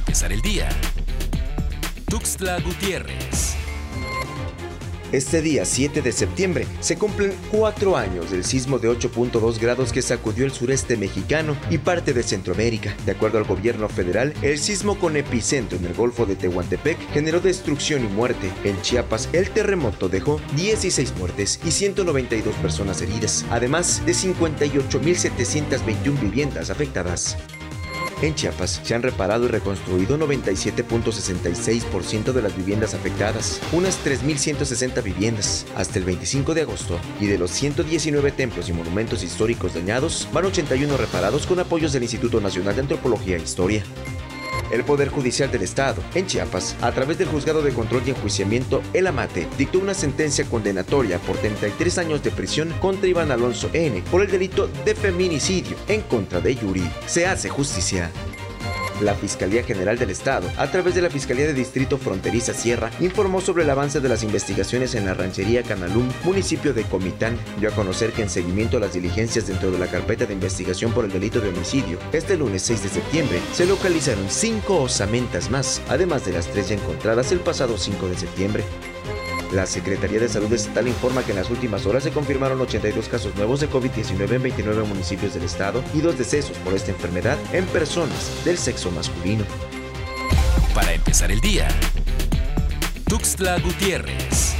empezar el día. Tuxtla Gutiérrez. Este día 7 de septiembre se cumplen cuatro años del sismo de 8.2 grados que sacudió el sureste mexicano y parte de Centroamérica. De acuerdo al gobierno federal, el sismo con epicentro en el Golfo de Tehuantepec generó destrucción y muerte. En Chiapas, el terremoto dejó 16 muertes y 192 personas heridas, además de 58.721 viviendas afectadas. En Chiapas se han reparado y reconstruido 97.66% de las viviendas afectadas, unas 3.160 viviendas, hasta el 25 de agosto, y de los 119 templos y monumentos históricos dañados, van 81 reparados con apoyos del Instituto Nacional de Antropología e Historia. El Poder Judicial del Estado, en Chiapas, a través del Juzgado de Control y Enjuiciamiento, El Amate, dictó una sentencia condenatoria por 33 años de prisión contra Iván Alonso N. por el delito de feminicidio en contra de Yuri. Se hace justicia. La Fiscalía General del Estado, a través de la Fiscalía de Distrito Fronteriza Sierra, informó sobre el avance de las investigaciones en la ranchería Canalum, municipio de Comitán. Dio a conocer que en seguimiento a las diligencias dentro de la carpeta de investigación por el delito de homicidio, este lunes 6 de septiembre se localizaron cinco osamentas más, además de las tres ya encontradas el pasado 5 de septiembre. La Secretaría de Salud Estatal informa que en las últimas horas se confirmaron 82 casos nuevos de COVID-19 en 29 municipios del estado y dos decesos por esta enfermedad en personas del sexo masculino. Para empezar el día. Tuxtla Gutiérrez.